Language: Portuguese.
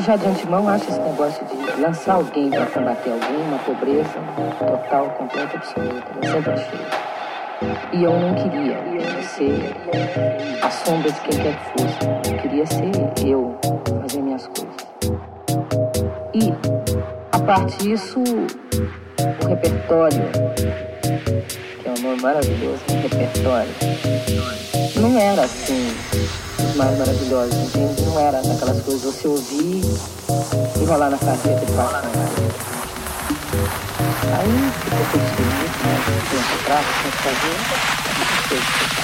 já de antemão acho esse negócio de lançar alguém para combater alguém uma pobreza total, completa, absoluta. Eu sempre achei. E eu não queria ser a sombra de quem quer que fosse. Eu queria ser eu, fazer minhas coisas. E, a parte disso, o repertório, que é um nome maravilhoso, repertório, não era assim mais maravilhosos, entende? Não era daquelas coisas você ouvir e rolar na carreta e passar. Aí ficou tudo esquisito, né? Tempo atrás, que fazer, não sei